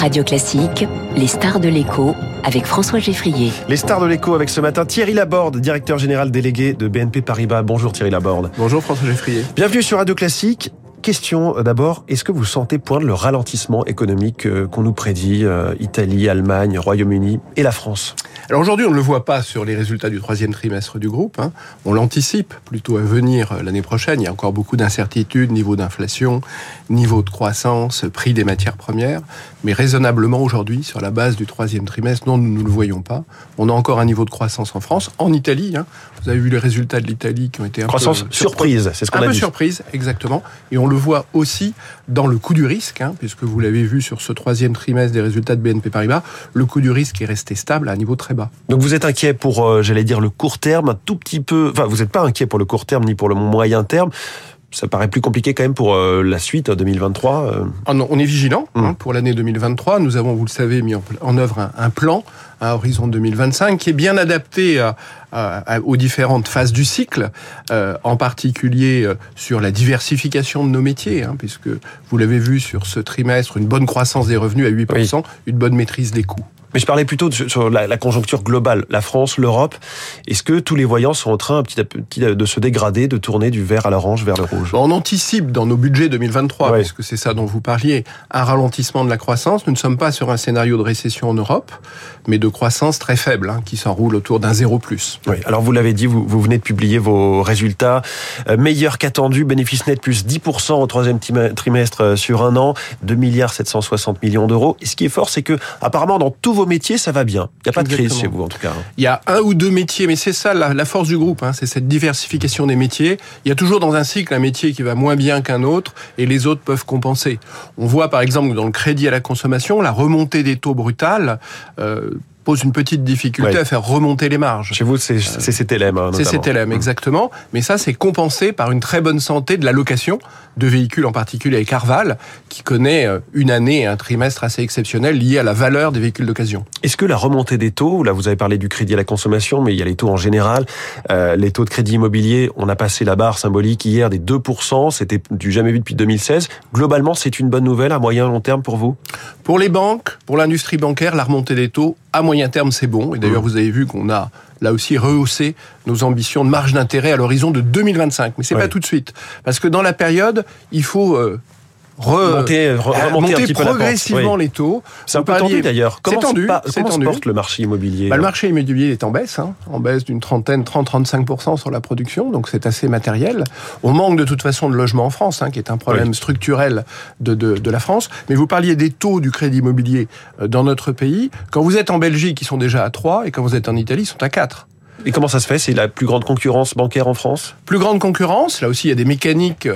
Radio Classique, les stars de l'écho avec François Geffrier. Les stars de l'écho avec ce matin Thierry Laborde, directeur général délégué de BNP Paribas. Bonjour Thierry Laborde. Bonjour François Geffrier. Bienvenue sur Radio Classique. Question euh, d'abord, est-ce que vous sentez poindre le ralentissement économique euh, qu'on nous prédit, euh, Italie, Allemagne, Royaume-Uni et la France? Alors aujourd'hui, on ne le voit pas sur les résultats du troisième trimestre du groupe. Hein. On l'anticipe plutôt à venir l'année prochaine. Il y a encore beaucoup d'incertitudes, niveau d'inflation, niveau de croissance, prix des matières premières. Mais raisonnablement aujourd'hui, sur la base du troisième trimestre, non, nous ne le voyons pas. On a encore un niveau de croissance en France, en Italie. Hein. Vous avez vu les résultats de l'Italie qui ont été un croissance peu surprise, c'est ce qu'on a Un peu dit. surprise, exactement. Et on le voit aussi dans le coût du risque, hein, puisque vous l'avez vu sur ce troisième trimestre des résultats de BNP Paribas, le coût du risque est resté stable à un niveau très bas. Donc vous êtes inquiet pour, euh, j'allais dire, le court terme, un tout petit peu. Enfin, vous n'êtes pas inquiet pour le court terme ni pour le moyen terme. Ça paraît plus compliqué quand même pour euh, la suite 2023. euh. Ah non, on est vigilant hein, Mm. pour l'année 2023. Nous avons, vous le savez, mis en, en œuvre un, un plan à horizon 2025 qui est bien adapté à- à- à- aux différentes phases du cycle, euh, en particulier sur la diversification de nos métiers, hein, puisque vous l'avez vu sur ce trimestre, une bonne croissance des revenus à 8%, une bonne maîtrise des coûts. Mais je parlais plutôt de- sur la, la conjoncture globale, la France, l'Europe. Est-ce que tous les voyants sont en train petit à petit de se dégrader, de tourner du vert à l'orange vers le rouge? On anticipe dans nos budgets 2023, Ouais. puisque c'est ça dont vous parliez, un ralentissement de la croissance. Nous ne sommes pas sur un scénario de récession en Europe, mais de croissance très faible, hein, qui s'enroule autour d'un zéro plus. Oui, alors vous l'avez dit, vous, vous venez de publier vos résultats. Euh, meilleur qu'attendu, bénéfice net plus 10% au troisième trimestre euh, sur un an, 2 milliards 760 millions d'euros. Et ce qui est fort, c'est que apparemment dans tous vos métiers, ça va bien. Il n'y a pas de crise chez vous en tout cas. hein. Il y a un ou deux métiers, mais c'est ça la, force du groupe, hein, c'est cette diversification des métiers. Il y a toujours dans un cycle un métier qui va moins bien qu'un autre, et les autres peuvent compenser. On voit par exemple dans le crédit à la consommation, la remontée des taux brutales euh, pose une petite difficulté Ouais. à faire remonter les marges. Chez vous, c'est c'est CTLM. hein, C'est. CTLM, exactement. Mais ça, c'est compensé par une très bonne santé de la location de véhicules, en particulier avec Arval, qui connaît euh, une année et un trimestre assez exceptionnel lié à la valeur des véhicules d'occasion. Est-ce que la remontée des taux, là vous avez parlé du crédit à la consommation, mais il y a les taux en général, euh, les taux de crédit immobilier, on a passé la barre symbolique hier des 2%, c'était du jamais vu depuis 2016. Globalement, c'est une bonne nouvelle à moyen long terme pour vous? Pour les banques, pour l'industrie bancaire, la remontée des taux, à moyen terme, c'est bon. Et d'ailleurs, vous avez vu qu'on a là aussi rehaussé nos ambitions de marge d'intérêt à l'horizon de 2025. Mais c'est Ouais. pas tout de suite. Parce que dans la période, il faut euh, re- Monter- re- euh, remonter un peu progressivement oui. les taux. C'est un peu parliez- tendu d'ailleurs. C'est Comment, se tendu, c'est comment se tendu. porte le marché immobilier Bah, le marché immobilier est en baisse, hein, en baisse d'une trentaine, 30-35% sur la production, donc c'est assez matériel. On manque de toute façon de logements en France, hein, qui est un problème Oui. structurel de, de, de la France. Mais vous parliez des taux du crédit immobilier euh, dans notre pays. Quand vous êtes en Belgique, ils sont déjà à 3, et quand vous êtes en Italie, ils sont à 4. Et comment ça se fait? C'est la plus grande concurrence bancaire en France? Plus grande concurrence, là aussi il y a des mécaniques,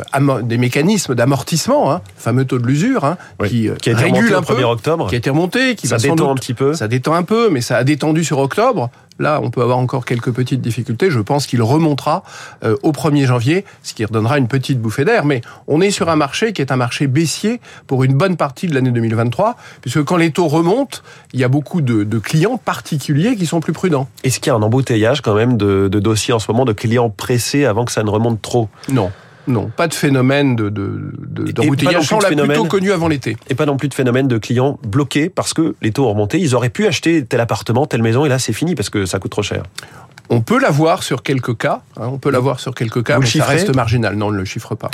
des mécanismes d'amortissement, hein, fameux taux de l'usure, hein, Oui. qui, euh, Qui a été remonté régule un peu, 1er octobre. Qui a été remonté, qui Ça va détend doute un petit peu. Ça détend un peu, mais ça a détendu sur octobre. Là, on peut avoir encore quelques petites difficultés. Je pense qu'il remontera euh, au 1er janvier, ce qui redonnera une petite bouffée d'air. Mais on est sur un marché qui est un marché baissier pour une bonne partie de l'année 2023, puisque quand les taux remontent, il y a beaucoup de, de clients particuliers qui sont plus prudents. Est-ce qu'il y a un embouteillage quand même de, de dossiers en ce moment, de clients pressés avant que ça ne remonte trop? Non. Non, pas de phénomène de, de, de, d'embouteillage. on l'a phénomène- plutôt connu avant l'été. Et pas non plus de phénomène de clients bloqués parce que les taux ont remonté. Ils auraient pu acheter tel appartement, telle maison, et là c'est fini parce que ça coûte trop cher. On peut l'avoir sur quelques cas. hein, on peut l'avoir sur quelques cas, Vous le mais ça reste marginal. Non, on ne le chiffre pas.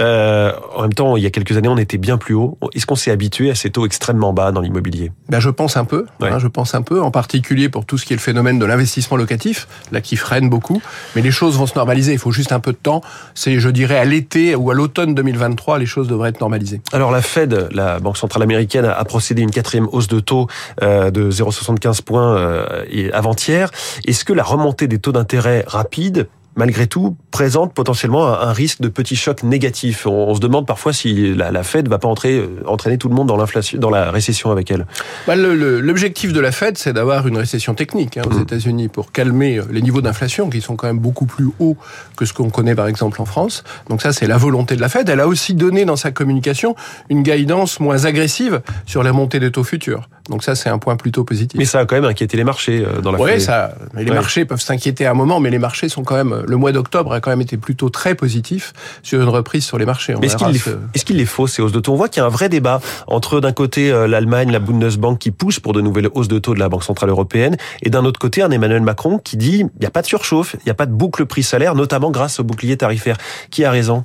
Euh, en même temps, il y a quelques années, on était bien plus haut. Est-ce qu'on s'est habitué à ces taux extrêmement bas dans l'immobilier? Ben, je pense un peu. Ouais. hein, je pense un peu, en particulier pour tout ce qui est le phénomène de l'investissement locatif, là qui freine beaucoup. Mais les choses vont se normaliser. Il faut juste un peu de temps. C'est, je dirais, à l'été ou à l'automne 2023, les choses devraient être normalisées. Alors la Fed, la Banque centrale américaine, a procédé à une quatrième hausse de taux euh, de 0,75 points euh, avant-hier. Est-ce que la remontée des taux d'intérêt rapide malgré tout, présente potentiellement un, risque de petits chocs négatifs. On, se demande parfois si la, la Fed va pas entrer, euh, entraîner tout le monde dans l'inflation, dans la récession avec elle. Bah, L'objectif de la Fed, c'est d'avoir une récession technique hein, aux Mhm. États-Unis pour calmer euh, les niveaux d'inflation qui sont quand même beaucoup plus hauts que ce qu'on connaît par exemple en France. Donc ça, c'est la volonté de la Fed. Elle a aussi donné dans sa communication une guidance moins agressive sur les montées des taux futurs. Donc ça, c'est un point plutôt positif. Mais ça a quand même inquiété les marchés euh, dans la Oui, ça. Mais les marchés peuvent s'inquiéter à un moment, mais les marchés sont quand même. Le mois d'octobre a quand même été plutôt très positif sur une reprise sur les marchés. est-ce qu'il est, qu les faut ces hausses de taux? On voit qu'il y a un vrai débat entre d'un côté euh, l'Allemagne, la Bundesbank qui pousse pour de nouvelles hausses de taux de la Banque centrale européenne, et d'un autre côté un Emmanuel Macron qui dit il n'y a pas de surchauffe, il n'y a pas de boucle prix-salaire, notamment grâce au bouclier tarifaire. Qui a raison?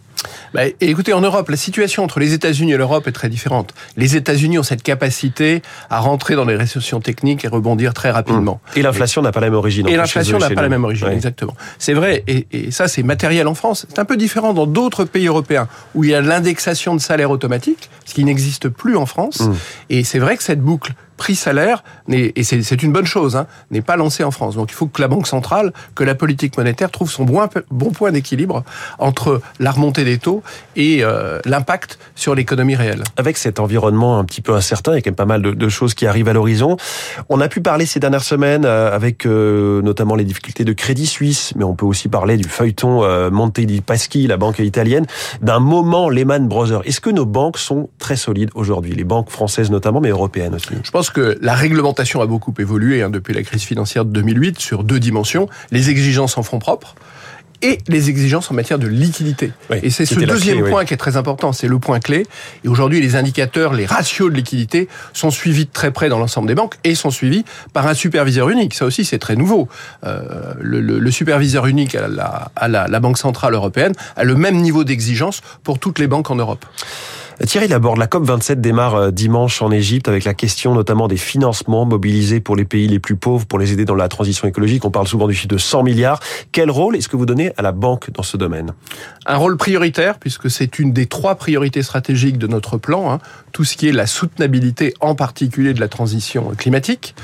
Bah, écoutez, en Europe, la situation entre les États-Unis et l'Europe est très différente. Les États-Unis ont cette capacité à rentrer dans les récessions techniques et rebondir très rapidement. Et l'inflation n'a pas la même origine. Et l'inflation n'a pas la même origine, exactement. C'est vrai, et, et ça c'est matériel en France. C'est un peu différent dans d'autres pays européens où il y a l'indexation de salaire automatique, ce qui n'existe plus en France. Mmh. Et c'est vrai que cette boucle prix-salaire, et c'est une bonne chose, hein, n'est pas lancé en France. Donc il faut que la Banque centrale, que la politique monétaire trouve son bon, bon point d'équilibre entre la remontée des taux et euh, l'impact sur l'économie réelle. Avec cet environnement un petit peu incertain, il y a quand même pas mal de, de choses qui arrivent à l'horizon. On a pu parler ces dernières semaines euh, avec euh, notamment les difficultés de Crédit Suisse, mais on peut aussi parler du feuilleton euh, Monte di Paschi, la banque italienne, d'un moment Lehman Brothers. Est-ce que nos banques sont très solides aujourd'hui, les banques françaises notamment, mais européennes aussi? Je pense que la réglementation a beaucoup évolué hein, depuis la crise financière de 2008 sur deux dimensions les exigences en fonds propres et les exigences en matière de liquidité. Oui, et c'est ce deuxième clé, point oui. qui est très important, c'est le point clé. Et aujourd'hui, les indicateurs, les ratios de liquidité sont suivis de très près dans l'ensemble des banques et sont suivis par un superviseur unique. Ça aussi, c'est très nouveau. Euh, le, le, le, superviseur unique à, la, à la, la Banque Centrale Européenne a le même niveau d'exigence pour toutes les banques en Europe. Thierry Laborde, la COP27 démarre euh, dimanche en Égypte avec la question notamment des financements mobilisés pour les pays les plus pauvres pour les aider dans la transition écologique. On parle souvent du chiffre de 100 milliards. Quel rôle est-ce que vous donnez à la banque dans ce domaine? Un rôle prioritaire puisque c'est une des trois priorités stratégiques de notre plan. Hein. Tout ce qui est la soutenabilité, en particulier de la transition climatique.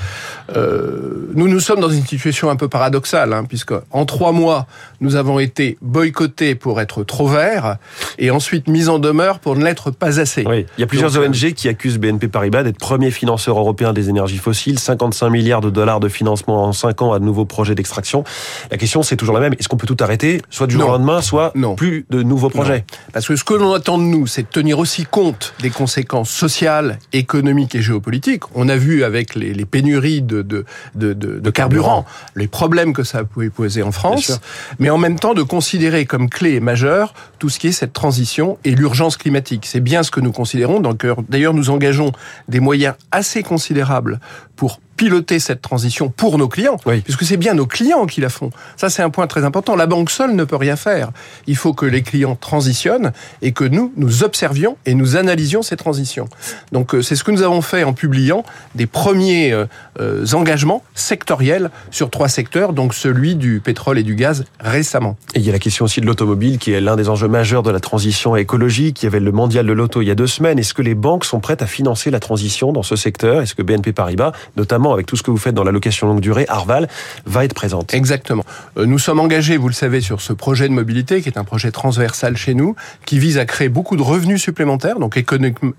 Euh, nous nous sommes dans une situation un peu paradoxale hein, puisque en trois mois nous avons été boycottés pour être trop verts et ensuite mis en demeure pour ne l'être pas assez. Oui. Il y a plusieurs Donc, ONG qui accusent BNP Paribas d'être premier financeur européen des énergies fossiles, 55 milliards de dollars de financement en 5 ans à de nouveaux projets d'extraction. La question, c'est toujours la même. Est-ce qu'on peut tout arrêter, soit du jour au lendemain, soit non. plus de nouveaux projets? Non. Parce que ce que l'on attend de nous, c'est de tenir aussi compte des conséquences sociales, économiques et géopolitiques. On a vu avec les, les pénuries de, de, de, de, de carburant, les problèmes que ça pouvait poser en France, mais en même temps de considérer comme clé majeure tout ce qui est cette transition et l'urgence climatique. C'est bien ce que nous considérons. D'ailleurs, nous engageons des moyens assez considérables pour piloter cette transition pour nos clients, oui. puisque c'est bien nos clients qui la font. Ça, c'est un point très important. La banque seule ne peut rien faire. Il faut que les clients transitionnent et que nous, nous observions et nous analysions ces transitions. Donc, euh, c'est ce que nous avons fait en publiant des premiers euh, engagements sectoriels sur trois secteurs, donc celui du pétrole et du gaz récemment. Et il y a la question aussi de l'automobile, qui est l'un des enjeux majeurs de la transition écologique. Il y avait le mondial de l'auto il y a deux semaines. Est-ce que les banques sont prêtes à financer la transition dans ce secteur? Est-ce que BNP Paribas, notamment avec tout ce que vous faites dans la location longue durée, Arval va être présente. Exactement. Euh, nous sommes engagés, vous le savez, sur ce projet de mobilité qui est un projet transversal chez nous, qui vise à créer beaucoup de revenus supplémentaires. Donc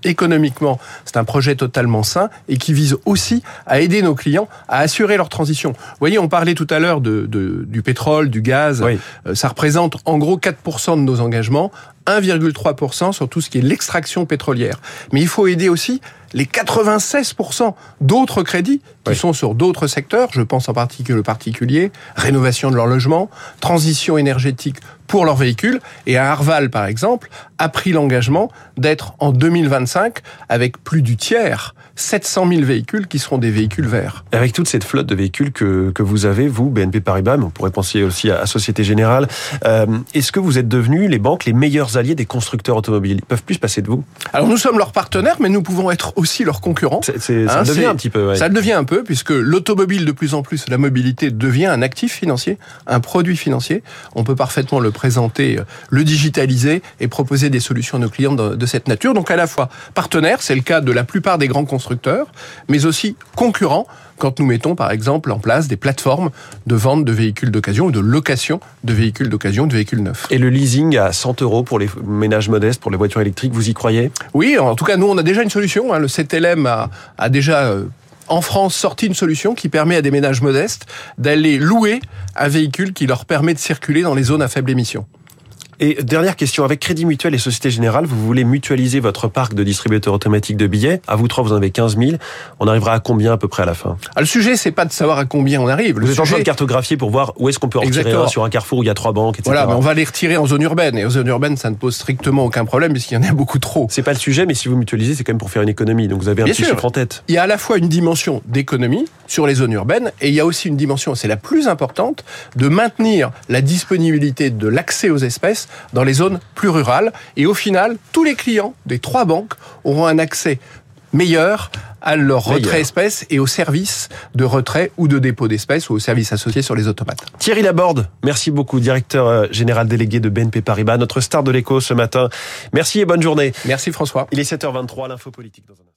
économiquement, c'est un projet totalement sain et qui vise aussi à aider nos clients à assurer leur transition. Vous voyez, on parlait tout à l'heure de, de, du pétrole, du gaz. Oui. Euh, ça représente en gros 4% de nos engagements. 1,3% sur tout ce qui est l'extraction pétrolière. Mais il faut aider aussi les 96% d'autres crédits qui oui. sont sur d'autres secteurs, je pense en particulier le particulier, rénovation de leur logement, transition énergétique pour leurs véhicules. Et à Arval, par exemple, a pris l'engagement d'être en 2025 avec plus du tiers 700 000 véhicules qui seront des véhicules verts. Avec toute cette flotte de véhicules que, que vous avez, vous, BNP Paribas, mais on pourrait penser aussi à, à Société Générale, euh, est-ce que vous êtes devenus, les banques, les meilleurs alliés des constructeurs automobiles? Ils peuvent plus se passer de vous Alors nous sommes leurs partenaires, mais nous pouvons être aussi leurs concurrents. C est, c est, ça hein, devient un petit peu. Ouais. Ça le devient un peu, puisque l'automobile, de plus en plus, la mobilité devient un actif financier, un produit financier. On peut parfaitement le présenter, le digitaliser et proposer des solutions à nos clients de, de cette nature. Donc à la fois partenaire, c'est le cas de la plupart des grands constructeurs, constructeurs, mais aussi concurrents quand nous mettons par exemple en place des plateformes de vente de véhicules d'occasion ou de location de véhicules d'occasion, de véhicules neufs. Et le leasing à 100 euros pour les ménages modestes, pour les voitures électriques, vous y croyez? Oui, en tout cas nous on a déjà une solution. Hein. Le CTLM a, a déjà euh, en France sorti une solution qui permet à des ménages modestes d'aller louer un véhicule qui leur permet de circuler dans les zones à faible émission. Et dernière question, avec Crédit Mutuel et Société Générale, vous voulez mutualiser votre parc de distributeurs automatiques de billets? À vous trois, vous en avez 15 000. On arrivera à combien à peu près à la fin? Ah, Le sujet, c'est pas de savoir à combien on arrive. Le vous êtes en train de cartographier pour voir où est-ce qu'on peut en retirer un sur un carrefour où il y a trois banques, etc. Voilà, mais on va les retirer en zone urbaine. Et en zone urbaine, ça ne pose strictement aucun problème puisqu'il y en a beaucoup trop. C'est pas le sujet, mais si vous mutualisez, c'est quand même pour faire une économie. Donc vous avez un petit chiffre en tête. Il y a à la fois une dimension d'économie sur les zones urbaines et il y a aussi une dimension, c'est la plus importante, de maintenir la disponibilité de l'accès aux espèces dans les zones plus rurales. Et au final, tous les clients des trois banques auront un accès meilleur à leur retrait espèces et aux services de retrait ou de dépôt d'espèces ou aux services associés sur les automates. Thierry Laborde, merci beaucoup, directeur euh, général délégué de BNP Paribas, notre star de l'écho ce matin. Merci et bonne journée. Merci François. Il est 7h23, l'info politique dans un